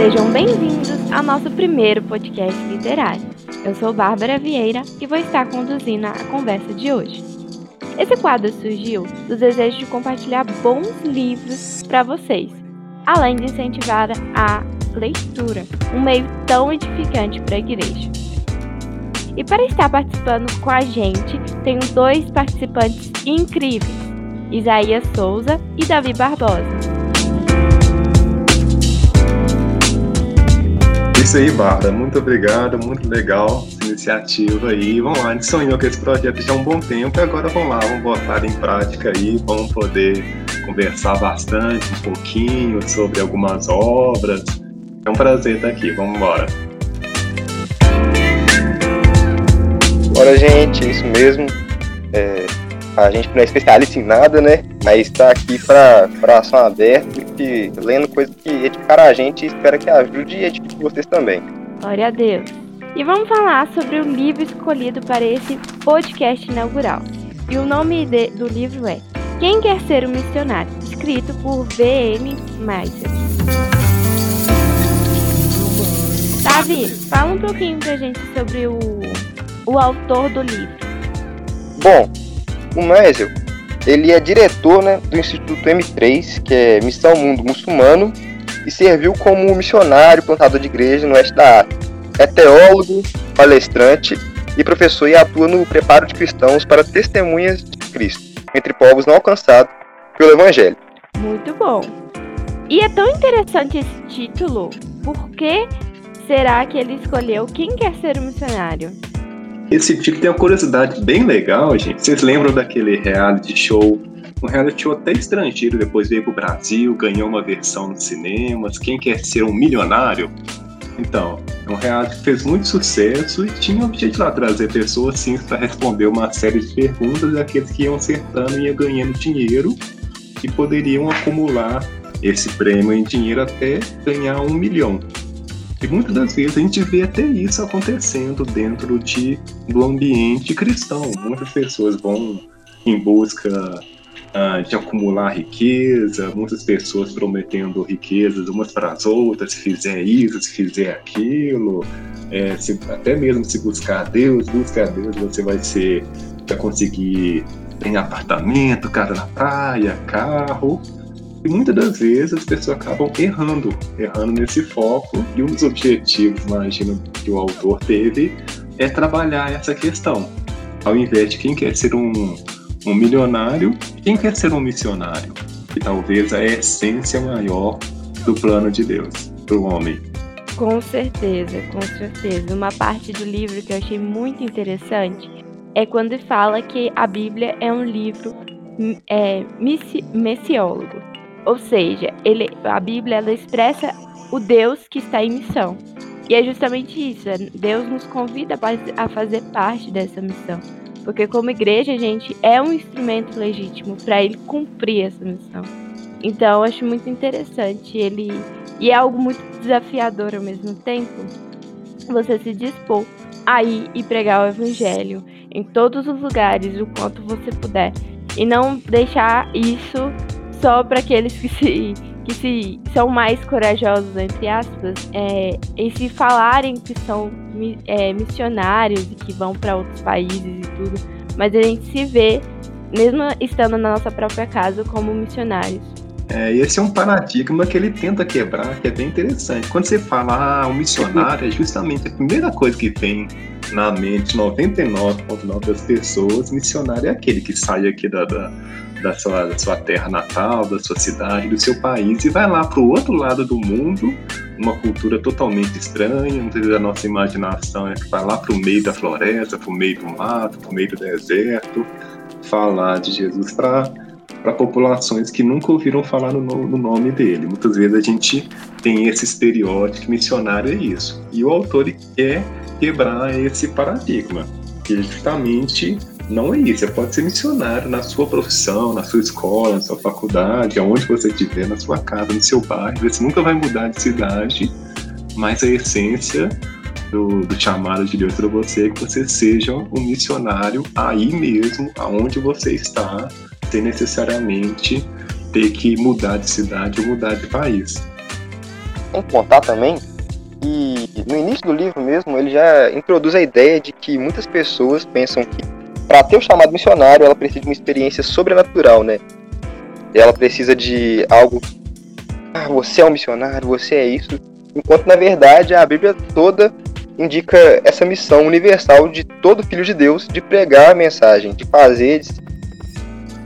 Sejam bem-vindos ao nosso primeiro podcast literário. Eu sou Bárbara Vieira e vou estar conduzindo a conversa de hoje. Esse quadro surgiu do desejo de compartilhar bons livros para vocês, além de incentivar a leitura, um meio tão edificante para a igreja. E para estar participando com a gente, tenho dois participantes incríveis, Isaías Souza e Davi Barbosa. Isso aí, Bárbara. Muito obrigado, muito legal essa iniciativa aí. Vamos lá, a gente sonhou com esse projeto já há um bom tempo e agora vamos lá, vamos botar em prática aí, vamos poder conversar bastante, um pouquinho sobre algumas obras. É um prazer estar aqui, vamos embora. Bora, gente, é isso mesmo. É, a gente não é especialista em nada, né? Mas está aqui para coração aberto e lendo coisas que edificaram a gente e espero que ajude e edifique vocês também. Glória a Deus. E vamos falar sobre o livro escolhido para esse podcast inaugural. E o nome de, do livro é Quem Quer Ser um Missionário, escrito por V.M. Meiser. Davi, fala um pouquinho pra gente sobre o, o autor do livro. Bom, o Meisel, ele é diretor né, do Instituto M3, que é Missão Mundo Muçulmano, e serviu como missionário plantador de igreja no oeste da África. É teólogo, palestrante e professor e atua no preparo de cristãos para testemunhas de Cristo, entre povos não alcançados pelo Evangelho. Muito bom. E é tão interessante esse título, por que será que ele escolheu Quem Quer Ser um Missionário? Esse tipo tem uma curiosidade bem legal, gente. Vocês lembram daquele reality show? Um reality show até estrangeiro, depois veio pro Brasil, ganhou uma versão nos cinemas. Quem quer ser um milionário? Então, é um reality que fez muito sucesso e tinha o objetivo de trazer pessoas assim para responder uma série de perguntas daqueles que iam acertando e iam ganhando dinheiro e poderiam acumular esse prêmio em dinheiro até ganhar um milhão. E muitas das vezes a gente vê até isso acontecendo dentro de, do ambiente cristão. Muitas pessoas vão em busca uh, de acumular riqueza, muitas pessoas prometendo riquezas umas para as outras, se fizer isso, se fizer aquilo. É, se, até mesmo se buscar a Deus, busca a Deus, você vai ser, vai conseguir ter apartamento, casa na praia, carro. E muitas das vezes as pessoas acabam errando, errando nesse foco, e um dos objetivos, imagino, que o autor teve é trabalhar essa questão. Ao invés de quem quer ser um, um milionário, quem quer ser um missionário? Que talvez a essência maior do plano de Deus para o homem. Com certeza, com certeza. Uma parte do livro que eu achei muito interessante é quando fala que a Bíblia é um livro é, missi messiólogo. Ou seja, ele, a Bíblia ela expressa o Deus que está em missão. E é justamente isso, é, Deus nos convida a fazer parte dessa missão. Porque como igreja, a gente é um instrumento legítimo para ele cumprir essa missão. Então, eu acho muito interessante ele e é algo muito desafiador ao mesmo tempo. Você se dispor a ir e pregar o evangelho em todos os lugares, o quanto você puder, e não deixar isso só para aqueles que se que se são mais corajosos entre aspas é, em se falarem que são é, missionários e que vão para outros países e tudo, mas a gente se vê mesmo estando na nossa própria casa como missionários. É, esse é um paradigma que ele tenta quebrar, que é bem interessante. Quando você fala, ah, o missionário é justamente a primeira coisa que vem na mente 99,9% das pessoas, missionário é aquele que sai aqui da, da da sua, da sua terra natal, da sua cidade, do seu país e vai lá para o outro lado do mundo, uma cultura totalmente estranha, muitas vezes a nossa imaginação é que vai lá para o meio da floresta, para o meio do mato, para o meio do deserto, falar de Jesus para para populações que nunca ouviram falar no, no, nome dele. Muitas vezes a gente tem esse estereótipo missionário é isso. E o autor quer quebrar esse paradigma, que é justamente não é isso. Você pode ser missionário na sua profissão, na sua escola, na sua faculdade, aonde você estiver, na sua casa, no seu bairro. Você nunca vai mudar de cidade, mas a essência do, do chamado de Deus para você é que você seja um missionário aí mesmo, aonde você está, sem necessariamente ter que mudar de cidade ou mudar de país. que contar também e no início do livro mesmo ele já introduz a ideia de que muitas pessoas pensam que para ter o chamado missionário ela precisa de uma experiência sobrenatural, né? Ela precisa de algo. Ah, você é um missionário, você é isso. Enquanto na verdade a Bíblia toda indica essa missão universal de todo filho de Deus de pregar a mensagem, de fazer.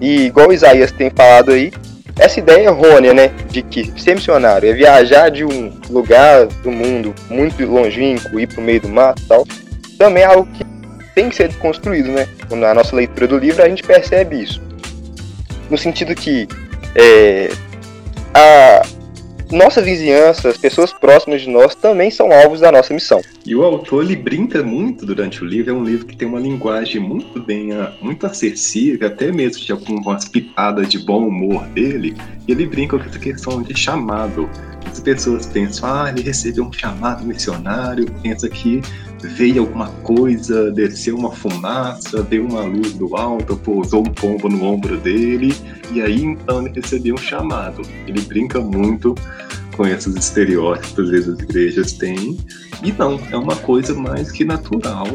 E igual Isaías tem falado aí, essa ideia errônea, né, de que ser missionário é viajar de um lugar do mundo muito longínquo, ir para o meio do mato e tal, também é algo que tem que ser desconstruído, né? Na nossa leitura do livro a gente percebe isso. No sentido que é, a, nossa vizinhança, as pessoas próximas de nós também são alvos da nossa missão. E o autor ele brinca muito durante o livro, é um livro que tem uma linguagem muito bem, ah, muito acessível, até mesmo de algumas pitadas de bom humor dele, e ele brinca com essa questão de chamado. As pessoas pensam, ah, ele recebeu um chamado missionário, pensa que veio alguma coisa, desceu uma fumaça, deu uma luz do alto, pousou um pombo no ombro dele, e aí então ele recebeu um chamado. Ele brinca muito com esses estereótipos que as igrejas têm, e não, é uma coisa mais que natural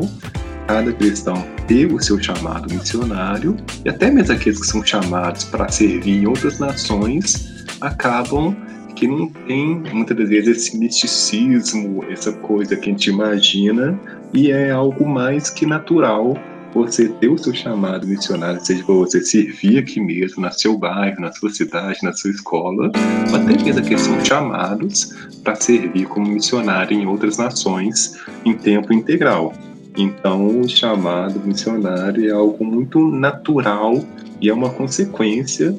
cada cristão ter o seu chamado missionário, e até mesmo aqueles que são chamados para servir em outras nações acabam que não tem muitas das vezes esse misticismo, essa coisa que a gente imagina, e é algo mais que natural você ter o seu chamado missionário, seja para você servir aqui mesmo, no seu bairro, na sua cidade, na sua escola, ou até mesmo que são chamados para servir como missionário em outras nações em tempo integral. Então, o chamado missionário é algo muito natural e é uma consequência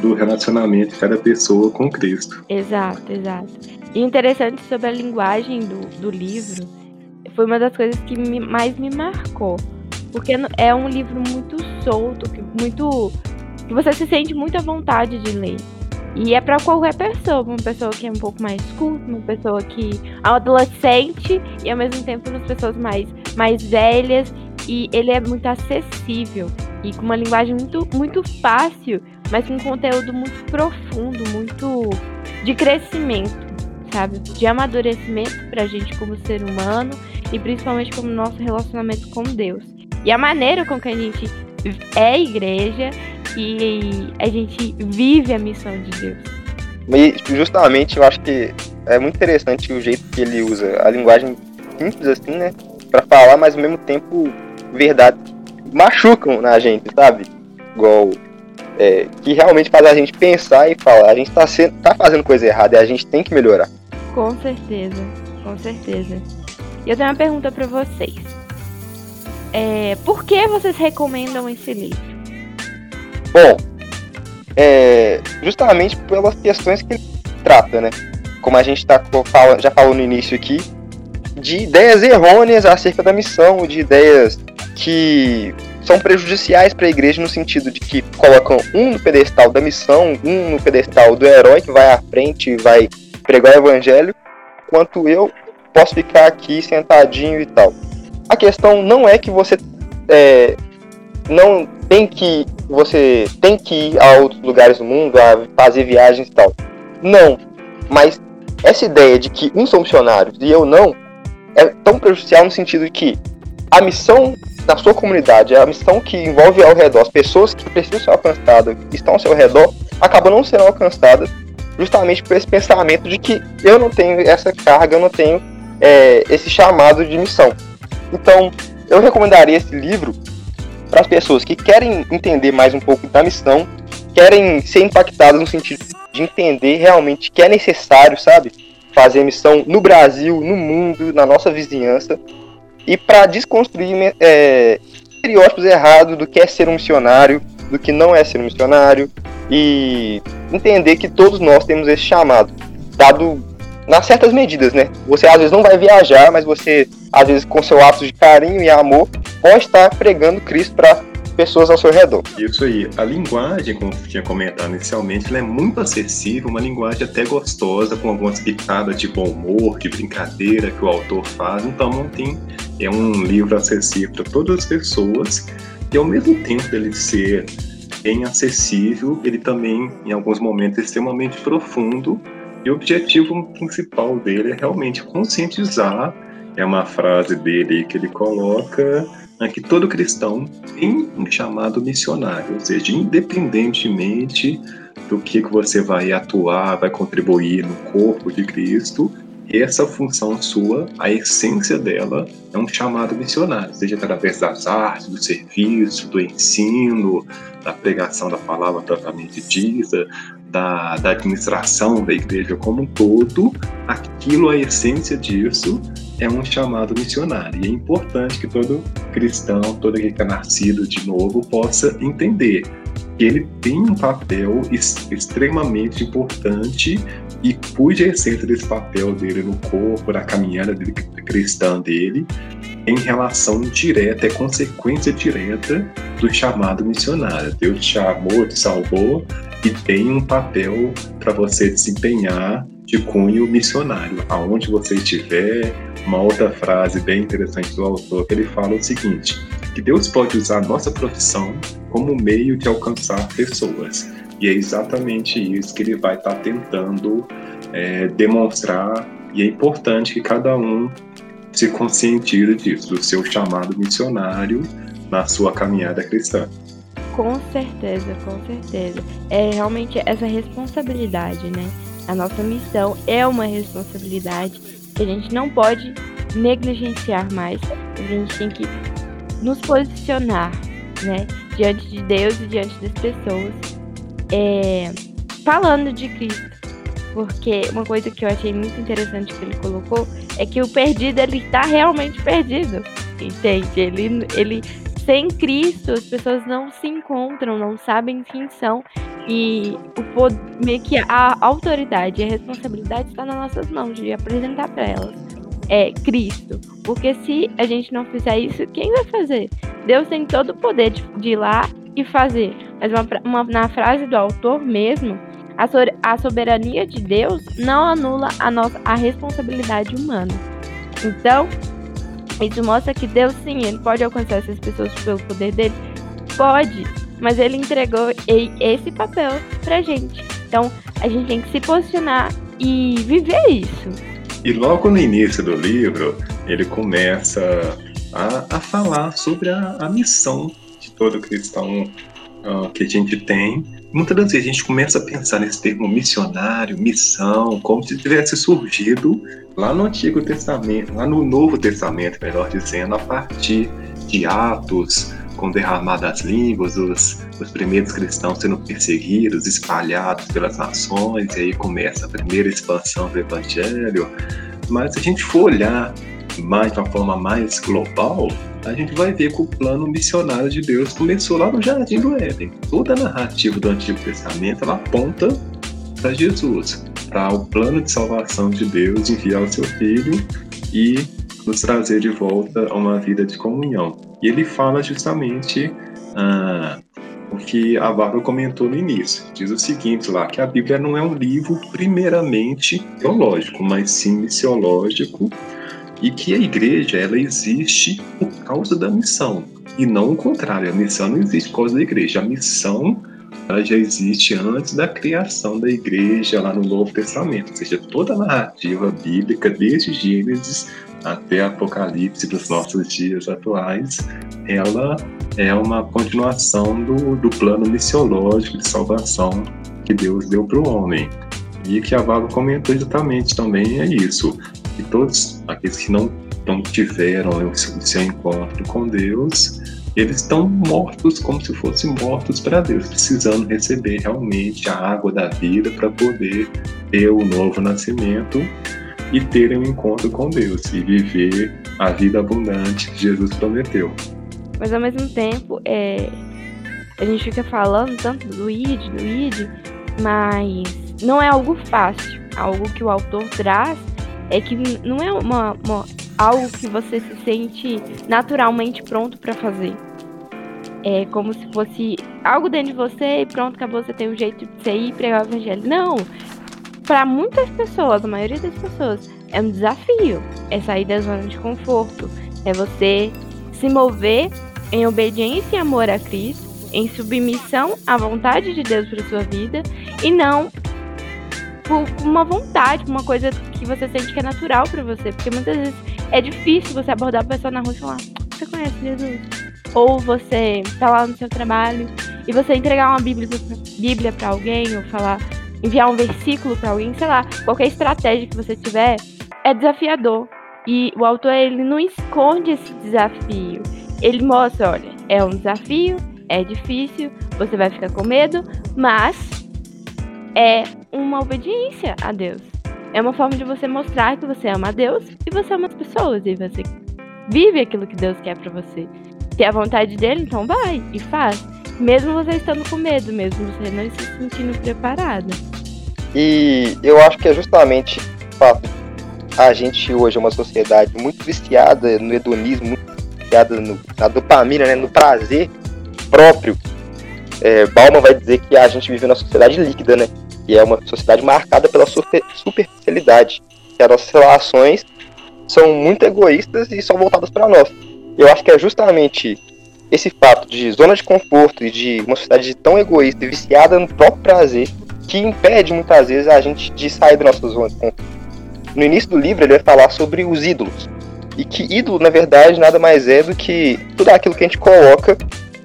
do relacionamento de cada pessoa com Cristo. Exato, exato. E interessante sobre a linguagem do, do livro foi uma das coisas que me, mais me marcou. Porque é um livro muito solto, que, muito. que você se sente muito à vontade de ler. E é para qualquer pessoa, uma pessoa que é um pouco mais culta, uma pessoa que é adolescente e ao mesmo tempo as pessoas mais, mais velhas. E ele é muito acessível e com uma linguagem muito, muito fácil mas com conteúdo muito profundo, muito de crescimento, sabe? De amadurecimento pra gente como ser humano e principalmente como nosso relacionamento com Deus. E a maneira com que a gente é igreja e a gente vive a missão de Deus. E justamente eu acho que é muito interessante o jeito que ele usa a linguagem simples assim, né? Pra falar, mas ao mesmo tempo verdade machucam na gente, sabe? Igual é, que realmente faz a gente pensar e falar, a gente está tá fazendo coisa errada e a gente tem que melhorar. Com certeza, com certeza. E eu tenho uma pergunta para vocês. É, por que vocês recomendam esse livro? Bom, é, justamente pelas questões que ele trata, né? Como a gente tá, já falou no início aqui, de ideias errôneas acerca da missão, de ideias que são prejudiciais para a igreja no sentido de que colocam um no pedestal da missão, um no pedestal do herói que vai à frente e vai pregar o evangelho, enquanto eu posso ficar aqui sentadinho e tal. A questão não é que você é, não tem que você tem que ir a outros lugares do mundo, a fazer viagens e tal. Não, mas essa ideia de que uns são missionários e eu não é tão prejudicial no sentido de que a missão da sua comunidade, a missão que envolve ao redor, as pessoas que precisam ser alcançadas, que estão ao seu redor, acabam não sendo alcançadas justamente por esse pensamento de que eu não tenho essa carga, eu não tenho é, esse chamado de missão. Então, eu recomendaria esse livro para as pessoas que querem entender mais um pouco da missão, querem ser impactadas no sentido de entender realmente que é necessário, sabe, fazer missão no Brasil, no mundo, na nossa vizinhança, e para desconstruir é, estereótipos errados do que é ser um missionário, do que não é ser um missionário e entender que todos nós temos esse chamado, dado nas certas medidas, né? Você às vezes não vai viajar, mas você, às vezes, com seu ato de carinho e amor, pode estar pregando Cristo para pessoas ao seu redor. Isso aí. A linguagem, como tinha comentado inicialmente, ela é muito acessível, uma linguagem até gostosa, com algumas pitadas de bom humor, de brincadeira que o autor faz. Então, tem. É um livro acessível para todas as pessoas. E ao mesmo tempo dele ser bem acessível, ele também, em alguns momentos, é extremamente profundo E o objetivo principal dele é realmente conscientizar. É uma frase dele que ele coloca né, que todo cristão tem um chamado missionário, ou seja, independentemente do que, que você vai atuar, vai contribuir no corpo de Cristo, essa função sua, a essência dela, é um chamado missionário, seja através das artes, do serviço, do ensino, da pregação da palavra propriamente dita, da, da administração da igreja como um todo, aquilo, a essência disso, é um chamado missionário. E é importante que todo cristão, todo que é nascido de novo, possa entender que ele tem um papel extremamente importante e cuja essência desse papel dele no corpo, na caminhada dele, cristã dele, em relação direta, é consequência direta do chamado missionário. Deus te chamou, te salvou e tem um papel para você desempenhar de cunho missionário. Aonde você estiver, uma outra frase bem interessante do autor, que ele fala o seguinte, que Deus pode usar a nossa profissão como meio de alcançar pessoas. E é exatamente isso que ele vai estar tá tentando é, demonstrar, e é importante que cada um se conscientize disso, do seu chamado missionário na sua caminhada cristã. Com certeza, com certeza. É realmente essa responsabilidade, né? A nossa missão é uma responsabilidade que a gente não pode negligenciar mais. A gente tem que nos posicionar, né? Diante de Deus e diante das pessoas. É, falando de Cristo. Porque uma coisa que eu achei muito interessante que ele colocou é que o perdido ele está realmente perdido. Entende? Ele, ele sem Cristo, as pessoas não se encontram, não sabem quem são. E o poder, meio que a autoridade e a responsabilidade está nas nossas mãos de apresentar para elas. É Cristo. Porque se a gente não fizer isso, quem vai fazer? Deus tem todo o poder de, de ir lá e fazer. Mas uma, uma, na frase do autor mesmo, a, so, a soberania de Deus não anula a, nossa, a responsabilidade humana. Então, isso mostra que Deus sim, ele pode alcançar essas pessoas pelo poder dele? Pode, mas ele entregou esse papel pra gente. Então, a gente tem que se posicionar e viver isso. E logo no início do livro, ele começa a, a falar sobre a, a missão de todo cristão uh, que a gente tem. Muitas das vezes a gente começa a pensar nesse termo missionário, missão, como se tivesse surgido lá no Antigo Testamento, lá no Novo Testamento, melhor dizendo, a partir de Atos, com derramadas línguas, os, os primeiros cristãos sendo perseguidos, espalhados pelas nações, e aí começa a primeira expansão do Evangelho. Mas se a gente for olhar mais de uma forma mais global, a gente vai ver que o plano missionário de Deus começou lá no Jardim do Éden. Toda a narrativa do Antigo Testamento ela aponta para Jesus, para o plano de salvação de Deus enviar o seu Filho e nos trazer de volta a uma vida de comunhão. E ele fala justamente ah, o que a Bárbara comentou no início. Diz o seguinte lá, que a Bíblia não é um livro primeiramente teológico, mas sim missiológico e que a igreja ela existe por causa da missão e não o contrário. A missão não existe por causa da igreja. A missão ela já existe antes da criação da igreja lá no Novo Testamento, ou seja, toda a narrativa bíblica, desde Gênesis até Apocalipse dos nossos dias atuais, ela é uma continuação do, do plano missiológico de salvação que Deus deu para o homem. E que a Vago comentou exatamente também é isso que todos aqueles que não, não tiveram o seu encontro com Deus, eles estão mortos como se fossem mortos para Deus, precisando receber realmente a água da vida para poder ter o novo nascimento e terem um encontro com Deus e viver a vida abundante que Jesus prometeu. Mas ao mesmo tempo, é, a gente fica falando tanto do ID, do ID, mas não é algo fácil, algo que o autor traz é que não é uma, uma algo que você se sente naturalmente pronto para fazer. É como se fosse algo dentro de você e pronto, acabou, você tem um jeito de você ir pregar o evangelho. Não! Para muitas pessoas, a maioria das pessoas, é um desafio. É sair da zona de conforto. É você se mover em obediência e amor a Cristo, em submissão à vontade de Deus para sua vida e não por uma vontade, uma coisa que você sente que é natural para você. Porque muitas vezes é difícil você abordar a pessoa na rua e falar: Você conhece Jesus? Ou você tá lá no seu trabalho e você entregar uma Bíblia para alguém, ou falar, enviar um versículo para alguém, sei lá, qualquer estratégia que você tiver, é desafiador. E o autor ele não esconde esse desafio. Ele mostra, olha, é um desafio, é difícil, você vai ficar com medo, mas é uma obediência a Deus. É uma forma de você mostrar que você ama a Deus e você ama as pessoas e você vive aquilo que Deus quer para você. Se é a vontade dele, então vai e faz. Mesmo você estando com medo, mesmo você não se sentindo preparada. E eu acho que é justamente o fato a gente hoje é uma sociedade muito viciada no hedonismo, muito viciada no, na dopamina, né, no prazer próprio. É, vai dizer que a gente vive numa sociedade líquida, né? E é uma sociedade marcada pela superficialidade. Que as nossas relações são muito egoístas e são voltadas para nós. Eu acho que é justamente esse fato de zona de conforto e de uma sociedade tão egoísta e viciada no próprio prazer que impede muitas vezes a gente de sair da nossa zona de conforto. No início do livro ele vai falar sobre os ídolos. E que ídolo, na verdade, nada mais é do que tudo aquilo que a gente coloca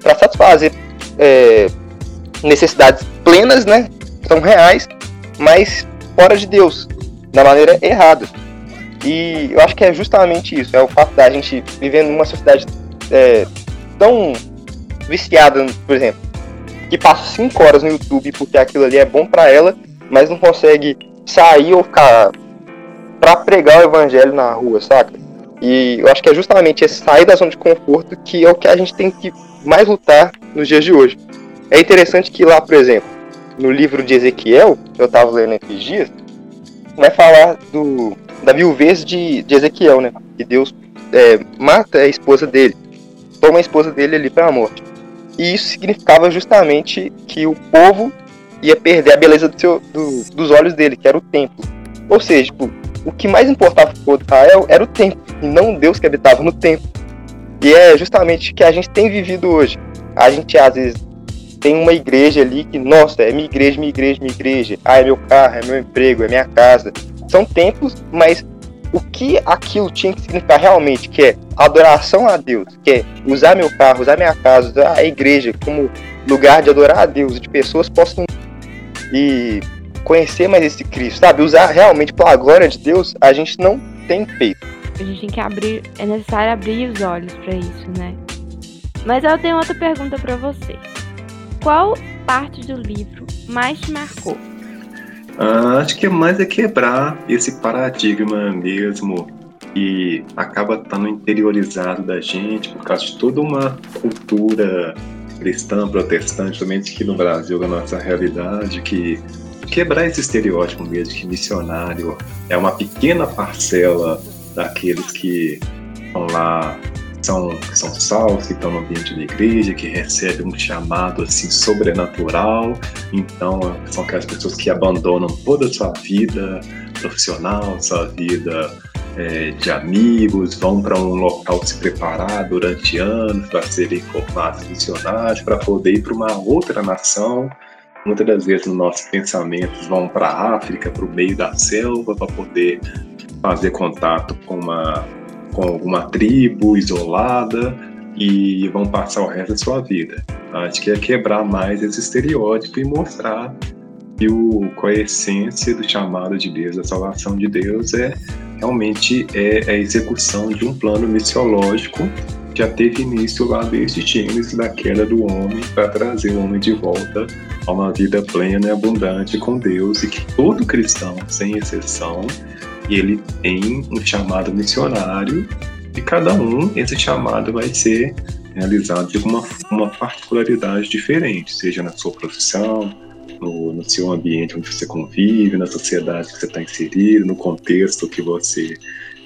para satisfazer é, necessidades plenas, né? São reais, mas fora de Deus, da maneira errada. E eu acho que é justamente isso, é o fato da gente viver numa sociedade é, tão viciada, por exemplo, que passa 5 horas no YouTube porque aquilo ali é bom para ela, mas não consegue sair ou ficar para pregar o evangelho na rua, saca? E eu acho que é justamente esse sair da zona de conforto que é o que a gente tem que mais lutar nos dias de hoje. É interessante que lá, por exemplo, no livro de Ezequiel, que eu estava lendo esses dias, vai falar do, da viuvez de, de Ezequiel, né? Que Deus é, mata a esposa dele, toma a esposa dele ali para morte. E isso significava justamente que o povo ia perder a beleza do seu, do, dos olhos dele, que era o templo. Ou seja, tipo, o que mais importava para o povo Israel era o templo, e não Deus que habitava no templo. E é justamente o que a gente tem vivido hoje. A gente às vezes tem uma igreja ali que, nossa, é minha igreja, minha igreja, minha igreja. Ah, é meu carro, é meu emprego, é minha casa. São templos, mas o que aquilo tinha que significar realmente, que é adoração a Deus, que é usar meu carro, usar minha casa, usar a igreja como lugar de adorar a Deus, de pessoas possam e conhecer mais esse Cristo, sabe? Usar realmente pela glória de Deus, a gente não tem feito. A gente tem que abrir, é necessário abrir os olhos para isso, né? Mas eu tenho outra pergunta para você. Qual parte do livro mais te marcou? Ah, acho que mais é quebrar esse paradigma mesmo que acaba estando interiorizado da gente por causa de toda uma cultura cristã, protestante, somente aqui no Brasil, da nossa realidade, que quebrar esse estereótipo mesmo que missionário é uma pequena parcela daqueles que estão lá, são, são salvos, que estão no ambiente da igreja, que recebem um chamado assim sobrenatural. Então, são aquelas pessoas que abandonam toda a sua vida profissional, sua vida é, de amigos, vão para um local se preparar durante anos para serem formados missionários, para poder ir para uma outra nação Muitas das vezes nos nossos pensamentos vão para a África, para o meio da selva, para poder fazer contato com uma, com alguma tribo isolada e vão passar o resto da sua vida. Acho que é quebrar mais esse estereótipo e mostrar que o, qual é a essência do chamado de Deus, da salvação de Deus é realmente é a execução de um plano missiológico já teve início lá desde Gênesis da queda do homem para trazer o homem de volta a uma vida plena e abundante com Deus e que todo cristão, sem exceção, ele tem um chamado missionário e cada um esse chamado vai ser realizado de uma, uma particularidade diferente, seja na sua profissão, no, no seu ambiente onde você convive, na sociedade que você está inserido, no contexto que você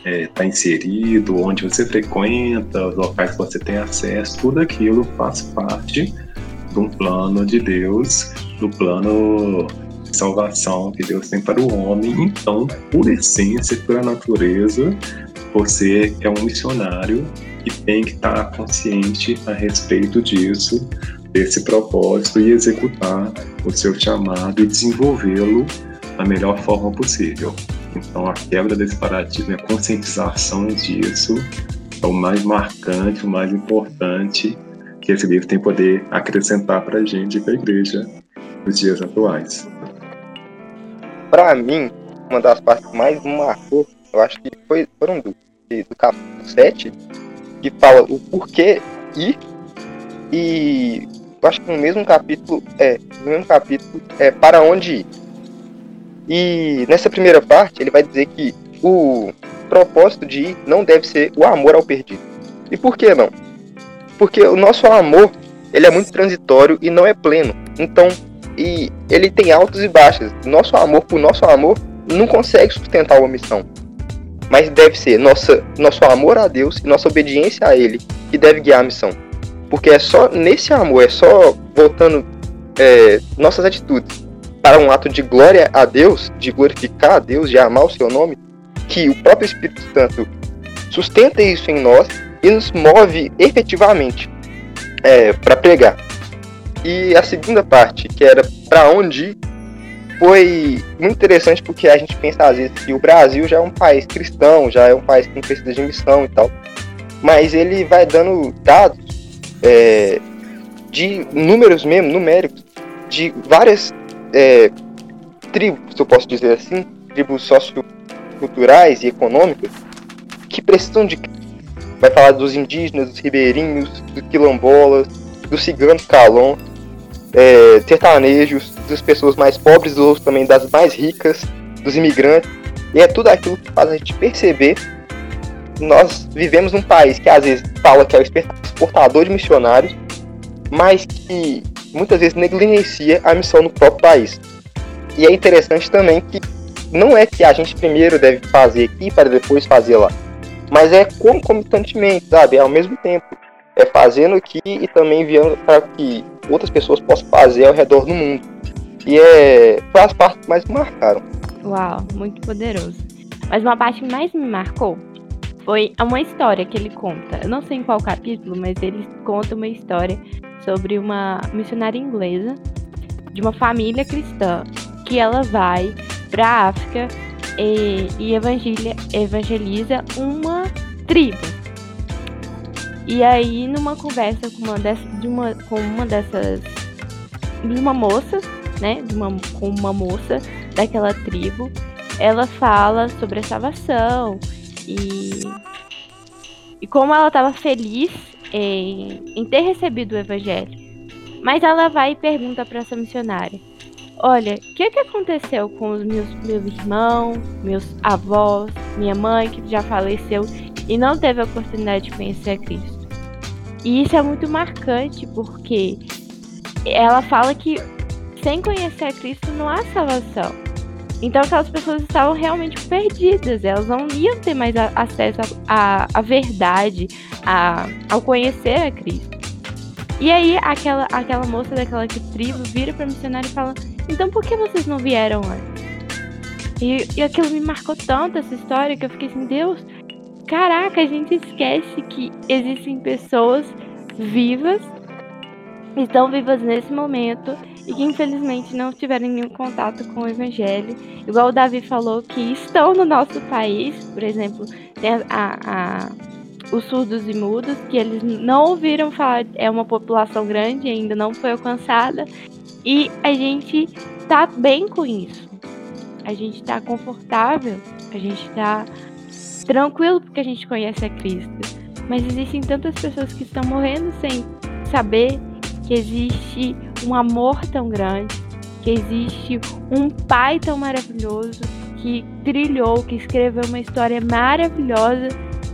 está é, tá inserido, onde você frequenta, os locais que você tem acesso, tudo aquilo faz parte de um plano de Deus, do plano salvação que Deus tem para o homem. Então, por essência, pela natureza, você é um missionário e tem que estar consciente a respeito disso, desse propósito e executar o seu chamado e desenvolvê-lo da melhor forma possível. Então, a quebra desse paradigma, a conscientização disso é o mais marcante, o mais importante que esse livro tem poder acrescentar para a gente e para a igreja nos dias atuais. Para mim, uma das partes que mais marcou, eu acho que foi, foram do, do capítulo 7, que fala o porquê ir, e eu acho que no mesmo capítulo, é, no mesmo capítulo, é para onde ir. E nessa primeira parte, ele vai dizer que o propósito de ir não deve ser o amor ao perdido. E por que não? Porque o nosso amor, ele é muito transitório e não é pleno. Então, e ele tem altos e baixos. Nosso amor por nosso amor não consegue sustentar uma missão. Mas deve ser nossa, nosso amor a Deus e nossa obediência a Ele que deve guiar a missão. Porque é só nesse amor, é só voltando é, nossas atitudes para um ato de glória a Deus, de glorificar a Deus, de amar o seu nome, que o próprio Espírito Santo sustenta isso em nós e nos move efetivamente é, para pregar. E a segunda parte, que era para onde ir, foi muito interessante porque a gente pensa às vezes que o Brasil já é um país cristão, já é um país que não precisa de missão e tal. Mas ele vai dando dados é, de números mesmo, numéricos, de várias é, tribos, eu posso dizer assim, tribos socioculturais e econômicas, que precisam de. Vai falar dos indígenas, dos ribeirinhos, dos quilombolas, dos ciganos calon, é, sertanejos, das pessoas mais pobres, ou também das mais ricas, dos imigrantes. E é tudo aquilo que faz a gente perceber nós vivemos num país que às vezes fala que é o exportador de missionários, mas que muitas vezes negligencia a missão no próprio país. E é interessante também que não é que a gente primeiro deve fazer aqui para depois fazer lá, mas é concomitantemente, sabe? É ao mesmo tempo. É fazendo aqui e também enviando para que outras pessoas possam fazer ao redor do mundo. E é, foi as partes que mais me marcaram. Uau, muito poderoso. Mas uma parte que mais me marcou foi uma história que ele conta. Eu não sei em qual capítulo, mas ele conta uma história sobre uma missionária inglesa de uma família cristã que ela vai para a África e, e evangeliza uma tribo. E aí, numa conversa com uma, dessas, de uma, com uma dessas. de uma moça, né? De uma, com uma moça daquela tribo, ela fala sobre a salvação e, e como ela estava feliz em, em ter recebido o evangelho. Mas ela vai e pergunta para essa missionária: Olha, o que, que aconteceu com os meus, meus irmãos, meus avós, minha mãe, que já faleceu e não teve a oportunidade de conhecer a Cristo? E isso é muito marcante porque ela fala que sem conhecer a Cristo não há salvação. Então aquelas pessoas estavam realmente perdidas, elas não iam ter mais acesso à verdade, ao conhecer a Cristo. E aí aquela, aquela moça daquela tribo vira para missionário e fala: Então por que vocês não vieram antes? E, e aquilo me marcou tanto essa história que eu fiquei assim: Deus, caraca, a gente esquece que existem pessoas vivas, estão vivas nesse momento e que infelizmente não tiveram nenhum contato com o evangelho. Igual o Davi falou que estão no nosso país, por exemplo, tem a, a os surdos e mudos, que eles não ouviram falar, é uma população grande, ainda não foi alcançada, e a gente tá bem com isso. A gente tá confortável, a gente tá tranquilo porque a gente conhece a Cristo. Mas existem tantas pessoas que estão morrendo sem saber que existe um amor tão grande, que existe um pai tão maravilhoso que trilhou, que escreveu uma história maravilhosa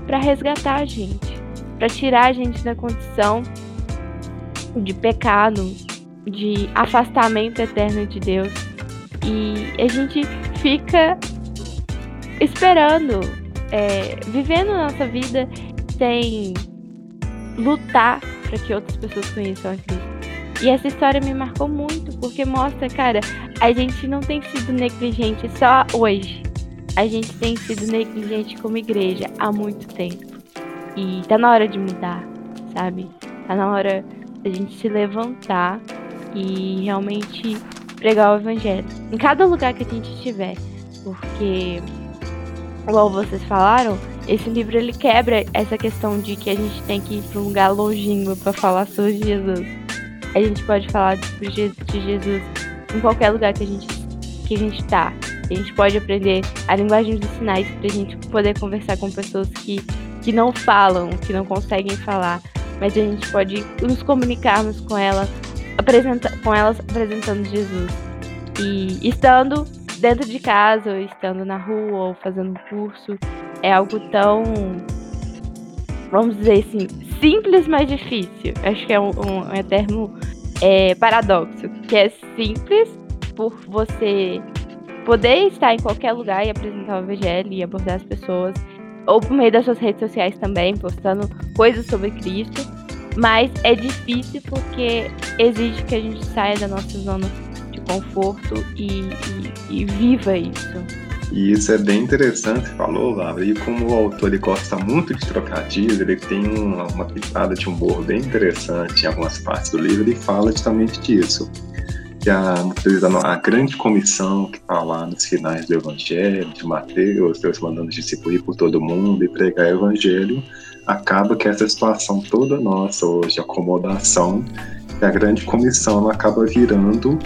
para resgatar a gente, para tirar a gente da condição de pecado, de afastamento eterno de Deus. E a gente fica esperando, é, vivendo a nossa vida sem lutar para que outras pessoas conheçam a Cristo. E essa história me marcou muito, porque mostra, cara, a gente não tem sido negligente só hoje a gente tem sido negligente como igreja há muito tempo. E tá na hora de mudar, sabe? Tá na hora da gente se levantar e realmente pregar o evangelho. Em cada lugar que a gente estiver. Porque, igual vocês falaram, esse livro ele quebra essa questão de que a gente tem que ir para um lugar longínquo para falar sobre Jesus. A gente pode falar de Jesus em qualquer lugar que a gente que a gente tá. A gente pode aprender a linguagem dos sinais para a gente poder conversar com pessoas que, que não falam, que não conseguem falar, mas a gente pode nos comunicarmos com elas, apresenta, com elas apresentando Jesus. E estando dentro de casa, ou estando na rua, ou fazendo curso, é algo tão, vamos dizer assim, simples, mas difícil. Acho que é um, um, termo é, paradoxo, que é simples por você poder estar em qualquer lugar e apresentar o evangelho e abordar as pessoas, ou por meio das suas redes sociais também, postando coisas sobre Cristo. Mas é difícil porque exige que a gente saia da nossa zona de conforto e, e, e viva isso. E isso é bem interessante, falou, Laura. E como o autor ele gosta muito de trocadilhos, ele tem uma, uma pitada de humor bem interessante em algumas partes do livro, ele fala justamente disso que a, a, grande comissão que está lá nos finais do Evangelho, de Mateus, Deus mandando discipular por todo mundo e pregar o Evangelho, acaba que essa situação toda nossa hoje, acomodação, que a grande comissão acaba virando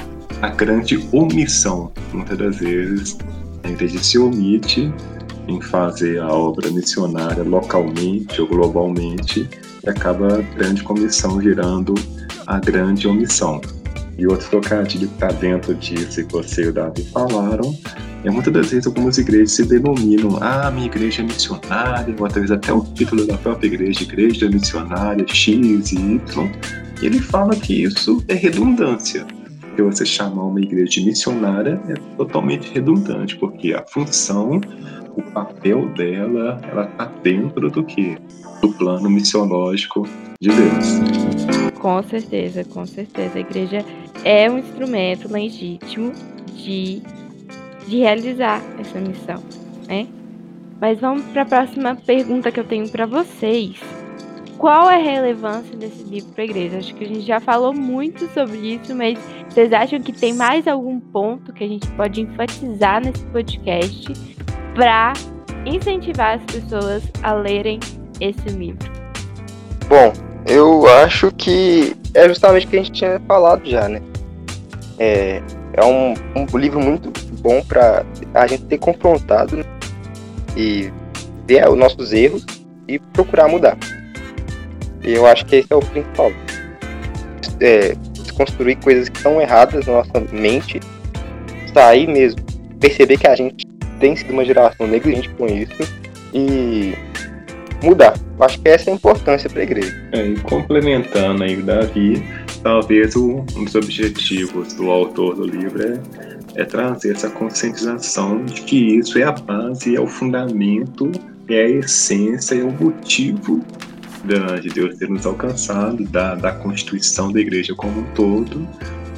a grande omissão. Muitas das vezes, a igreja se omite em fazer a obra missionária localmente ou globalmente e acaba a grande comissão virando a grande omissão. E outro trocadilho que está dentro disso que você e o Davi falaram é muitas das vezes algumas igrejas se denominam, ah, minha igreja é missionária, ou talvez até o título da própria igreja, igreja missionária X e Y. Ele fala que isso é redundância. Que você chamar uma igreja de missionária é totalmente redundante, porque a função, o papel dela, ela está dentro do que? Do plano missionológico de Deus. Com certeza, com certeza. A igreja é um instrumento legítimo de, de realizar essa missão, né? Mas vamos para a próxima pergunta que eu tenho para vocês. Qual é a relevância desse livro para a igreja? Acho que a gente já falou muito sobre isso, mas vocês acham que tem mais algum ponto que a gente pode enfatizar nesse podcast para incentivar as pessoas a lerem esse livro? Bom, eu acho que é justamente o que a gente tinha falado já, né? É, é um, um livro muito bom para a gente ter confrontado né? e ver os nossos erros e procurar mudar. E eu acho que esse é o principal. É, desconstruir coisas que estão erradas na nossa mente, sair mesmo, perceber que a gente tem sido uma geração negligente com isso e mudar. Acho que essa é a importância para a igreja. É, e complementando aí o Davi, talvez um dos objetivos do autor do livro é, é trazer essa conscientização de que isso é a base, é o fundamento, é a essência, é o motivo da, de Deus ter nos alcançado, da, da constituição da igreja como um todo,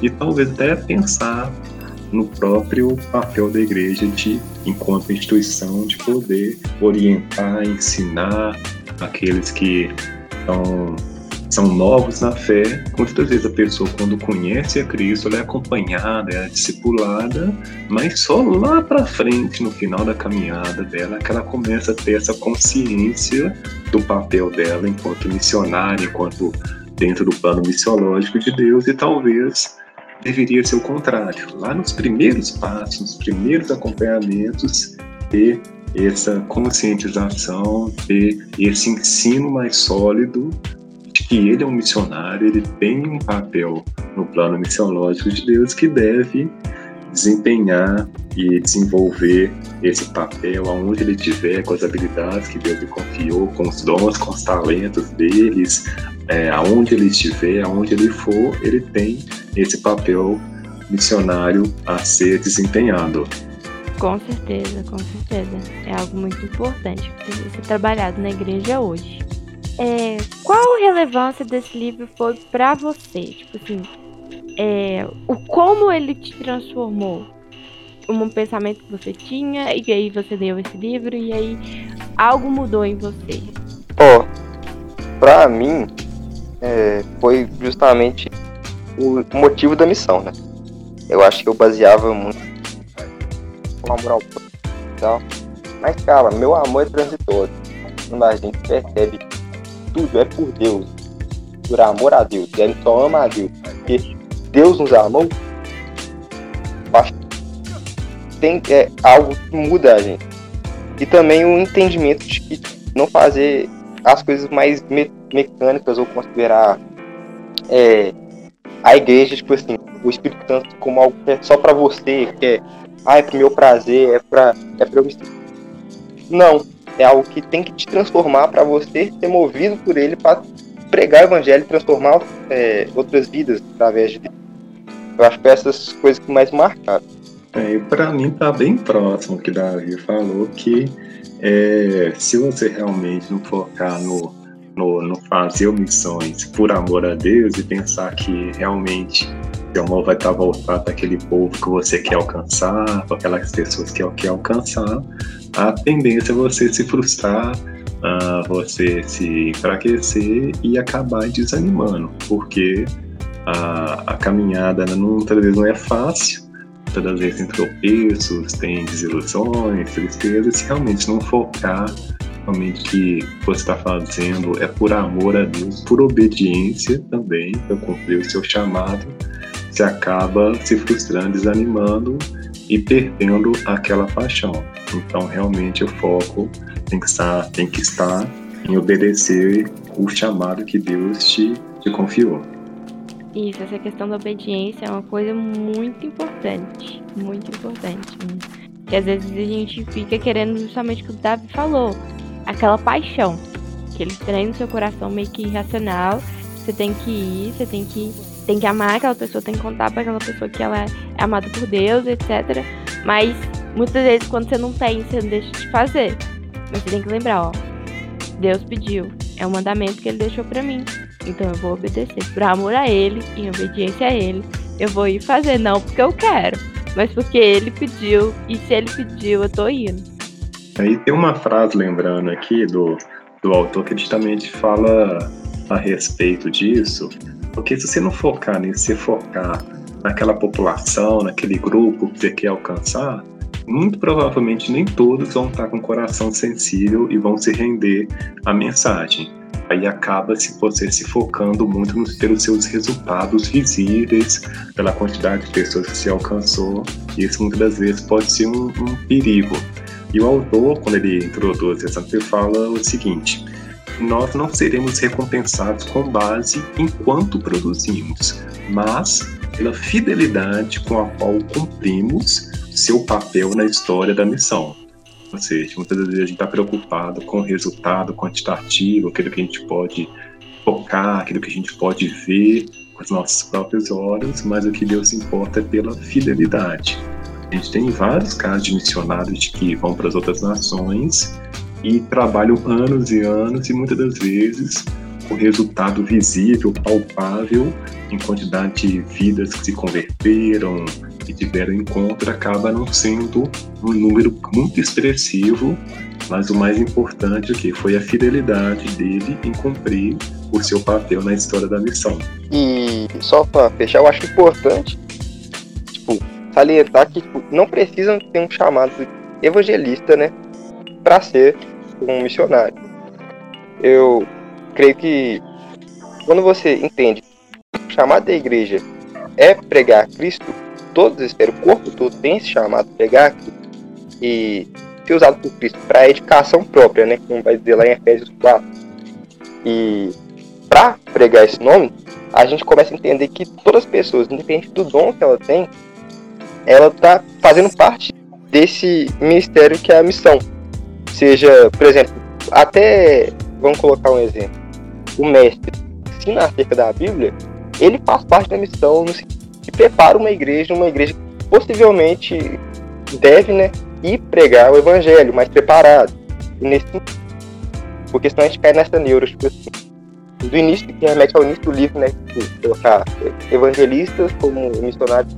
e talvez até pensar no próprio papel da igreja de, enquanto instituição, de poder orientar, ensinar aqueles que são, são novos na fé. Muitas vezes a pessoa, quando conhece a Cristo, ela é acompanhada, é discipulada, mas só lá para frente, no final da caminhada dela, que ela começa a ter essa consciência do papel dela enquanto missionária, enquanto dentro do plano missiológico de Deus e talvez deveria ser o contrário. Lá nos primeiros passos, nos primeiros acompanhamentos, ter essa conscientização, ter esse ensino mais sólido que ele é um missionário, ele tem um papel no plano missiológico de Deus que deve desempenhar e desenvolver esse papel aonde ele tiver, com as habilidades que Deus lhe confiou, com os dons, com os talentos deles, é, aonde ele estiver, aonde ele for, ele tem esse papel missionário a ser desempenhado. Com certeza, com certeza. É algo muito importante precisa ser trabalhado na igreja hoje. É, qual a relevância desse livro foi para você? Tipo assim, é, o como ele te transformou? Um pensamento que você tinha e aí você leu esse livro e aí algo mudou em você. Ó, oh, pra mim, é, foi justamente o motivo da missão, né? eu acho que eu baseava muito amor ao tal. Mas, cara, meu amor é transitório. Quando a gente percebe tudo é por Deus, por amor a Deus, e só ama a Deus, porque Deus nos amou, tem, é algo que muda a gente. E também o entendimento de que não fazer as coisas mais me mecânicas ou considerar é, a igreja, tipo assim, o Espírito Santo como algo que é só para você, que é, ah, é pro meu prazer, é pra, é pra eu me... Não, é algo que tem que te transformar para você ser movido por ele para pregar o evangelho e transformar é, outras vidas através de Eu acho que essas coisas que mais marcaram. É, para mim tá bem próximo que Davi falou que é, se você realmente não focar no, no, no fazer missões por amor a Deus e pensar que realmente seu amor vai estar voltado para aquele povo que você quer alcançar, para aquelas pessoas que quer alcançar, a tendência é você se frustrar, uh, você se enfraquecer e acabar desanimando, porque a, a caminhada não, muitas vezes não é fácil, muitas vezes tem tropeços, tem desilusões, tristezas, se realmente não focar realmente que você está fazendo é por amor a Deus, por obediência também, para cumprir o seu chamado, você acaba se frustrando, desanimando e perdendo aquela paixão. Então, realmente, o foco tem que estar, tem que estar em obedecer o chamado que Deus te, te confiou. Isso, essa questão da obediência é uma coisa muito importante. Muito importante. Que às vezes a gente fica querendo justamente o que o Davi falou. Aquela paixão. Que ele treina seu coração meio que irracional. Você tem que ir, você tem que, tem que amar aquela pessoa, tem que contar para aquela pessoa que ela é amada por Deus, etc. Mas muitas vezes quando você não tem, você não deixa de fazer. Mas você tem que lembrar, ó. Deus pediu. É um mandamento que ele deixou para mim. Então eu vou obedecer. Por amor a ele, em obediência a ele, eu vou ir fazer. Não porque eu quero, mas porque ele pediu. E se ele pediu, eu tô indo. Aí tem uma frase lembrando aqui do, do autor que justamente fala a respeito disso. Porque se você não focar nisso, se focar naquela população, naquele grupo que você quer alcançar, muito provavelmente nem todos vão estar com o coração sensível e vão se render à mensagem aí acaba se você se focando muito nos, pelos seus resultados visíveis, pela quantidade de pessoas que você alcançou, e isso muitas das vezes pode ser um, um perigo. E o autor, quando ele introduz essa, ele fala o seguinte: nós não seremos recompensados com base em quanto produzimos, mas pela fidelidade com a qual cumprimos seu papel na história da missão. Ou seja, muitas vezes a gente está preocupado com o resultado quantitativo, aquilo que a gente pode tocar, aquilo que a gente pode ver com os nossos próprios olhos, mas o que Deus importa é pela fidelidade. A gente tem vários casos de missionários que vão para as outras nações e trabalham anos e anos e muitas das vezes o resultado visível, palpável, em quantidade de vidas que se converteram, que tiveram encontro, acaba não sendo um número muito expressivo, mas o mais importante aqui foi a fidelidade dele em cumprir o seu papel na história da missão. E só para fechar, eu acho importante tipo, salientar que tipo, não precisam ter um chamado evangelista, né, para ser um missionário. Eu creio que quando você entende que o chamado da igreja é pregar Cristo, todos esperam, o corpo todo tem esse chamado pregar e ser usado por Cristo para edificação própria, né? Como vai dizer lá em Efésios 4. E para pregar esse nome, a gente começa a entender que todas as pessoas, independente do dom que ela tem, ela está fazendo parte desse ministério que é a missão. Seja, por exemplo, até vamos colocar um exemplo o mestre ensina acerca da Bíblia, ele faz parte da missão no que prepara uma igreja, uma igreja que possivelmente deve né, ir pregar o evangelho mais preparado. Nesse, porque senão a gente cai nessa neura, tipo assim, do início, que remete ao início do livro, né? Colocar evangelistas como missionários,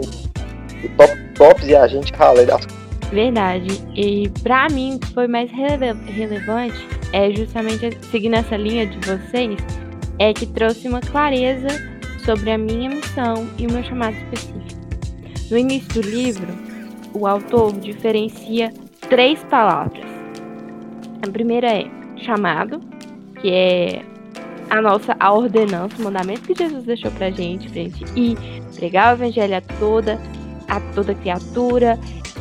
top, tops e a gente rala das Verdade. E para mim, o que foi mais rele relevante é justamente seguindo essa linha de vocês, é que trouxe uma clareza sobre a minha missão e o meu chamado específico. No início do livro, o autor diferencia três palavras. A primeira é chamado, que é a nossa a ordenança, o mandamento que Jesus deixou pra gente, pra gente ir pregar o evangelho a toda, a toda criatura,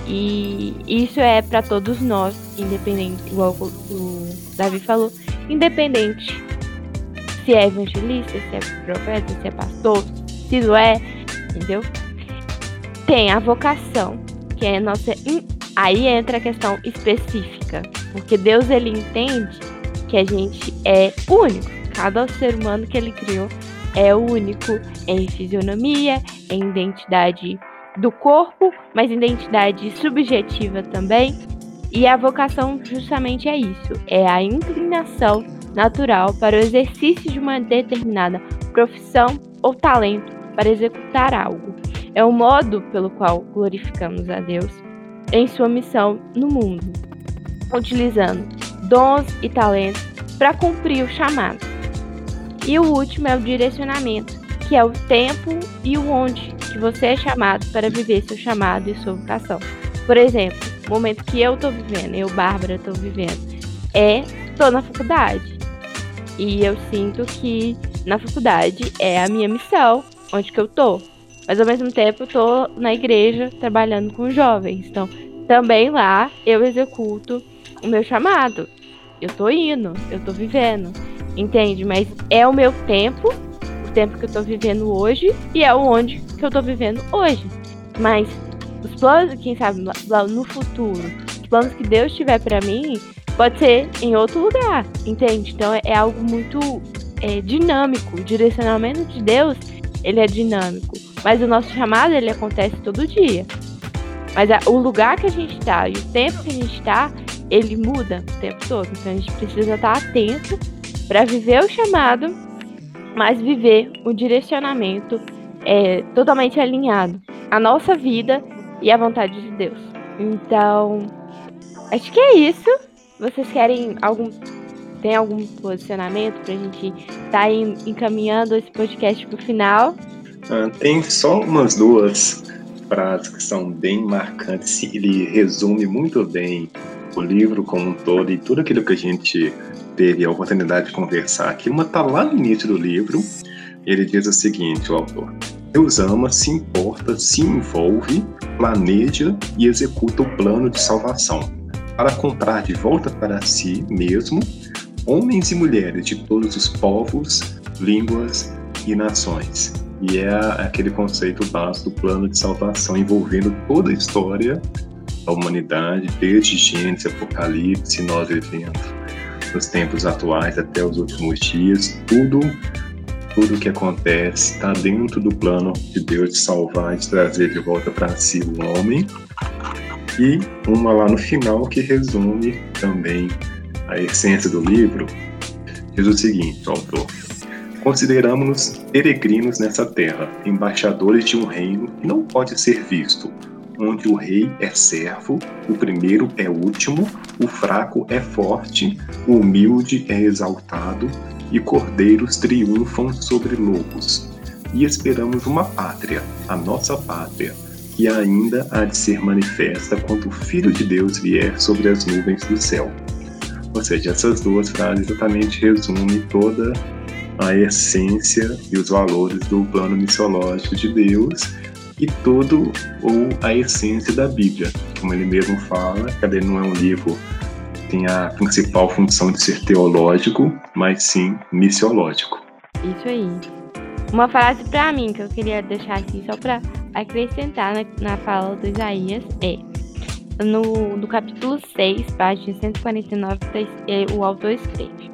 e isso é para todos nós, independente, igual o Davi falou, independente se é evangelista, se é profeta, se é pastor, se não é, entendeu? Tem a vocação, que é nossa. Aí entra a questão específica, porque Deus ele entende que a gente é único. Cada ser humano que ele criou é único em fisionomia, em identidade do corpo, mas identidade subjetiva também. E a vocação justamente é isso, é a inclinação natural para o exercício de uma determinada profissão ou talento para executar algo. É o modo pelo qual glorificamos a Deus em sua missão no mundo, utilizando dons e talentos para cumprir o chamado. E o último é o direcionamento, que é o tempo e o onde que você é chamado para viver seu chamado e sua vocação. Por exemplo, o momento que eu estou vivendo, eu, Bárbara, estou vivendo, é estou na faculdade. E eu sinto que na faculdade é a minha missão, onde que eu tô. Mas ao mesmo tempo tô na igreja trabalhando com jovens. Então, também lá eu executo o meu chamado. Eu tô indo, eu tô vivendo. Entende? Mas é o meu tempo, o tempo que eu tô vivendo hoje, e é onde que eu tô vivendo hoje. Mas os planos, quem sabe, no futuro, os planos que Deus tiver para mim, pode ser em outro lugar, entende? Então é, é algo muito é, dinâmico. O direcionamento de Deus, ele é dinâmico. Mas o nosso chamado, ele acontece todo dia. Mas a, o lugar que a gente está e o tempo que a gente está, ele muda o tempo todo. Então a gente precisa estar atento para viver o chamado, mas viver o direcionamento é, totalmente alinhado à nossa vida e à vontade de Deus. Então, acho que é isso. Vocês querem algum. Tem algum posicionamento pra gente estar tá encaminhando esse podcast pro final? Ah, tem só umas duas frases que são bem marcantes. Ele resume muito bem o livro como um todo e tudo aquilo que a gente teve a oportunidade de conversar aqui. Uma está lá no início do livro. Ele diz o seguinte, o autor. Deus ama, se importa, se envolve, planeja e executa o plano de salvação para comprar de volta para si mesmo homens e mulheres de todos os povos, línguas e nações. E é aquele conceito básico do plano de salvação envolvendo toda a história da humanidade, desde Gênesis, Apocalipse, nós vivendo nos tempos atuais até os últimos dias, tudo tudo que acontece está dentro do plano de Deus de salvar e de trazer de volta para si o homem e uma lá no final que resume também a essência do livro, diz o seguinte, o autor. Consideramos-nos peregrinos nessa terra, embaixadores de um reino que não pode ser visto, onde o rei é servo, o primeiro é último, o fraco é forte, o humilde é exaltado, e cordeiros triunfam sobre lobos. E esperamos uma pátria, a nossa pátria, que ainda há de ser manifesta quando o Filho de Deus vier sobre as nuvens do céu. Ou seja, essas duas frases exatamente resumem toda a essência e os valores do plano missiológico de Deus e todo ou a essência da Bíblia. Como ele mesmo fala, cadê não é um livro que tem a principal função de ser teológico, mas sim missiológico. Isso aí. Uma frase para mim que eu queria deixar aqui só para acrescentar na, na fala do Isaías é no, capítulo 6, página 149, tá é, o autor escreve: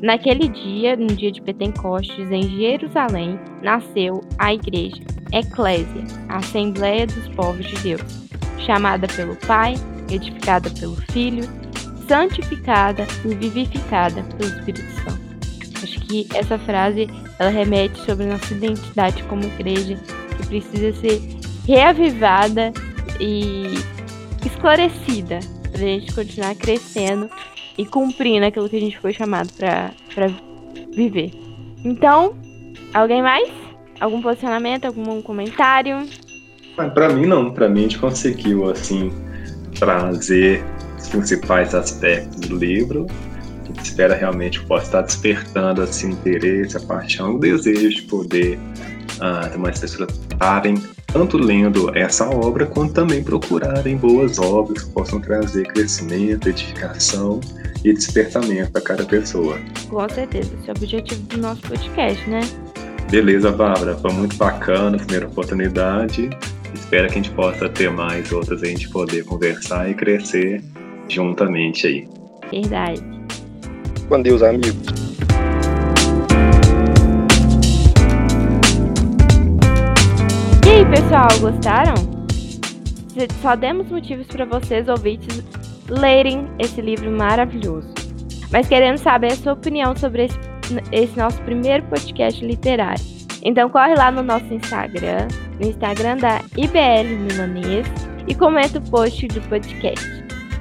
Naquele dia, no dia de Pentecostes, em Jerusalém, nasceu a igreja, Eclésia, a Assembleia dos Povos de Deus, chamada pelo Pai, edificada pelo Filho, santificada e vivificada pelo Espírito Santo. Acho que essa frase ela remete sobre nossa identidade como igreja que precisa ser reavivada e esclarecida para a gente continuar crescendo e cumprindo aquilo que a gente foi chamado para viver. Então, alguém mais? Algum posicionamento, algum comentário? Para mim não, para mim a gente conseguiu assim trazer os principais aspectos do livro. A gente espera realmente que possa estar despertando assim interesse, a paixão, o desejo de poder uh, ter mais pessoas estarem tanto lendo essa obra quanto também procurarem boas obras que possam trazer crescimento, edificação e despertamento a cada pessoa. Com certeza, esse é o objetivo do nosso podcast, né? Beleza, Bárbara, foi muito bacana a primeira oportunidade. Espero que a gente possa ter mais outras, a gente poder conversar e crescer juntamente aí. Verdade. Com Deus, amigos. E aí, pessoal, gostaram? Só demos motivos para vocês, ouvintes, lerem esse livro maravilhoso. Mas querendo saber a sua opinião sobre esse, esse nosso primeiro podcast literário. Então corre lá no nosso Instagram, no Instagram da IBL Milanês, e comenta o post do podcast.